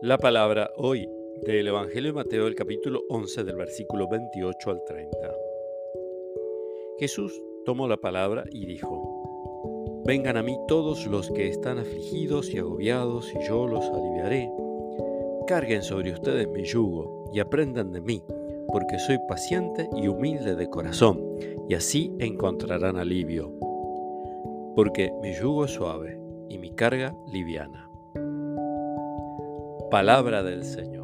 La palabra hoy del Evangelio de Mateo, el capítulo 11, del versículo 28 al 30. Jesús tomó la palabra y dijo, Vengan a mí todos los que están afligidos y agobiados, y yo los aliviaré. Carguen sobre ustedes mi yugo y aprendan de mí, porque soy paciente y humilde de corazón, y así encontrarán alivio. Porque mi yugo es suave y mi carga liviana. Palabra del Señor.